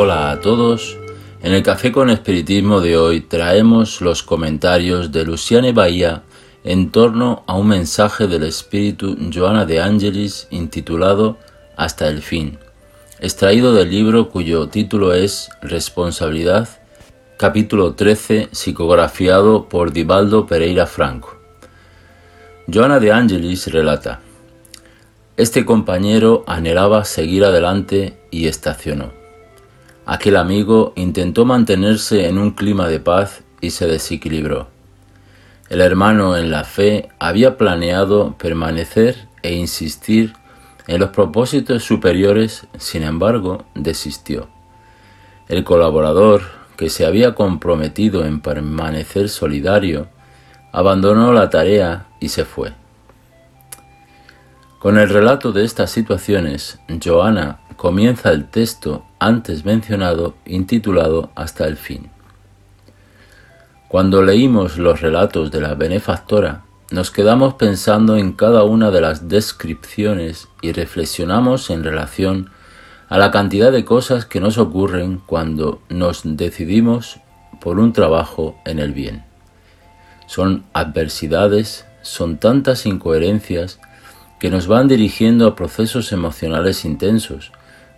Hola a todos. En el Café con Espiritismo de hoy traemos los comentarios de Luciane Bahía en torno a un mensaje del espíritu Joana de Angelis intitulado Hasta el fin, extraído del libro cuyo título es Responsabilidad, capítulo 13, psicografiado por Divaldo Pereira Franco. Joana de Angelis relata, Este compañero anhelaba seguir adelante y estacionó. Aquel amigo intentó mantenerse en un clima de paz y se desequilibró. El hermano en la fe había planeado permanecer e insistir en los propósitos superiores, sin embargo, desistió. El colaborador, que se había comprometido en permanecer solidario, abandonó la tarea y se fue. Con el relato de estas situaciones, Joana comienza el texto antes mencionado intitulado Hasta el fin. Cuando leímos los relatos de la benefactora, nos quedamos pensando en cada una de las descripciones y reflexionamos en relación a la cantidad de cosas que nos ocurren cuando nos decidimos por un trabajo en el bien. Son adversidades, son tantas incoherencias que nos van dirigiendo a procesos emocionales intensos,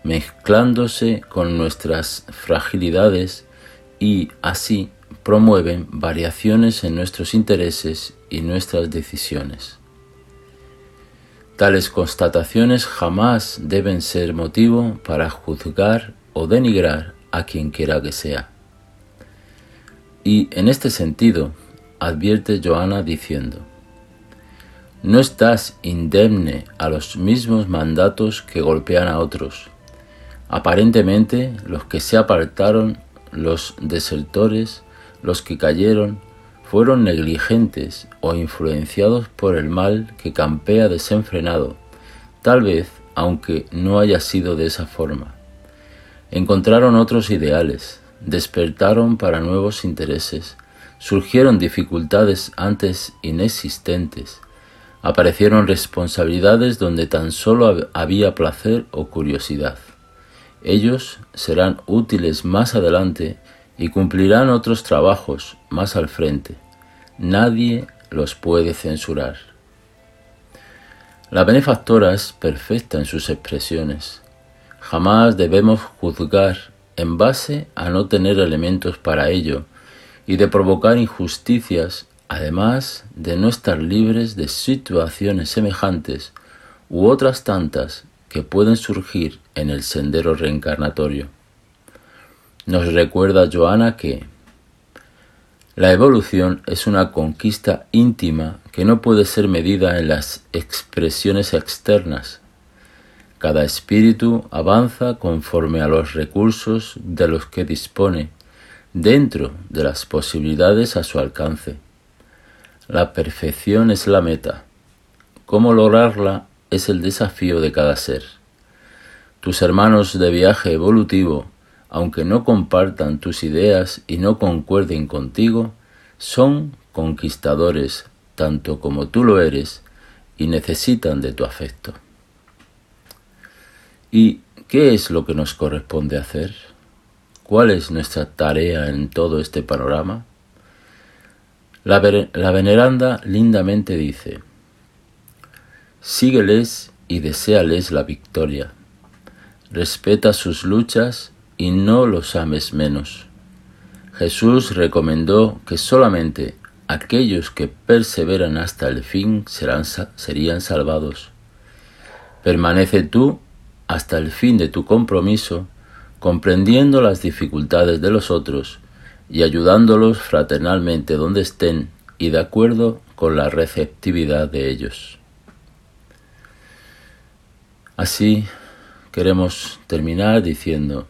mezclándose con nuestras fragilidades y así promueven variaciones en nuestros intereses y nuestras decisiones. Tales constataciones jamás deben ser motivo para juzgar o denigrar a quien quiera que sea. Y en este sentido, advierte Joana diciendo, no estás indemne a los mismos mandatos que golpean a otros. Aparentemente, los que se apartaron, los desertores, los que cayeron, fueron negligentes o influenciados por el mal que campea desenfrenado, tal vez aunque no haya sido de esa forma. Encontraron otros ideales, despertaron para nuevos intereses, surgieron dificultades antes inexistentes, aparecieron responsabilidades donde tan solo había placer o curiosidad. Ellos serán útiles más adelante y cumplirán otros trabajos más al frente. Nadie los puede censurar. La benefactora es perfecta en sus expresiones. Jamás debemos juzgar en base a no tener elementos para ello y de provocar injusticias, además de no estar libres de situaciones semejantes u otras tantas que pueden surgir en el sendero reencarnatorio. Nos recuerda Joana que la evolución es una conquista íntima que no puede ser medida en las expresiones externas. Cada espíritu avanza conforme a los recursos de los que dispone, dentro de las posibilidades a su alcance. La perfección es la meta. ¿Cómo lograrla es el desafío de cada ser? Tus hermanos de viaje evolutivo aunque no compartan tus ideas y no concuerden contigo, son conquistadores tanto como tú lo eres y necesitan de tu afecto. ¿Y qué es lo que nos corresponde hacer? ¿Cuál es nuestra tarea en todo este panorama? La, veneranda lindamente dice, sígueles y deséales la victoria, respeta sus luchas y no los ames menos. Jesús recomendó que solamente aquellos que perseveran hasta el fin serán, serían salvados. Permanece tú hasta el fin de tu compromiso, comprendiendo las dificultades de los otros y ayudándolos fraternalmente donde estén y de acuerdo con la receptividad de ellos. Así queremos terminar diciendo,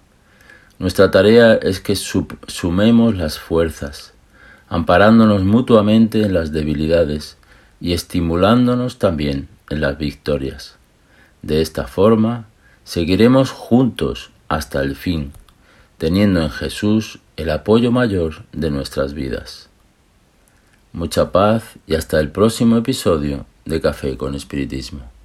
nuestra tarea es que sumemos las fuerzas, amparándonos mutuamente en las debilidades y estimulándonos también en las victorias. De esta forma, seguiremos juntos hasta el fin, teniendo en Jesús el apoyo mayor de nuestras vidas. Mucha paz y hasta el próximo episodio de Café con Espiritismo.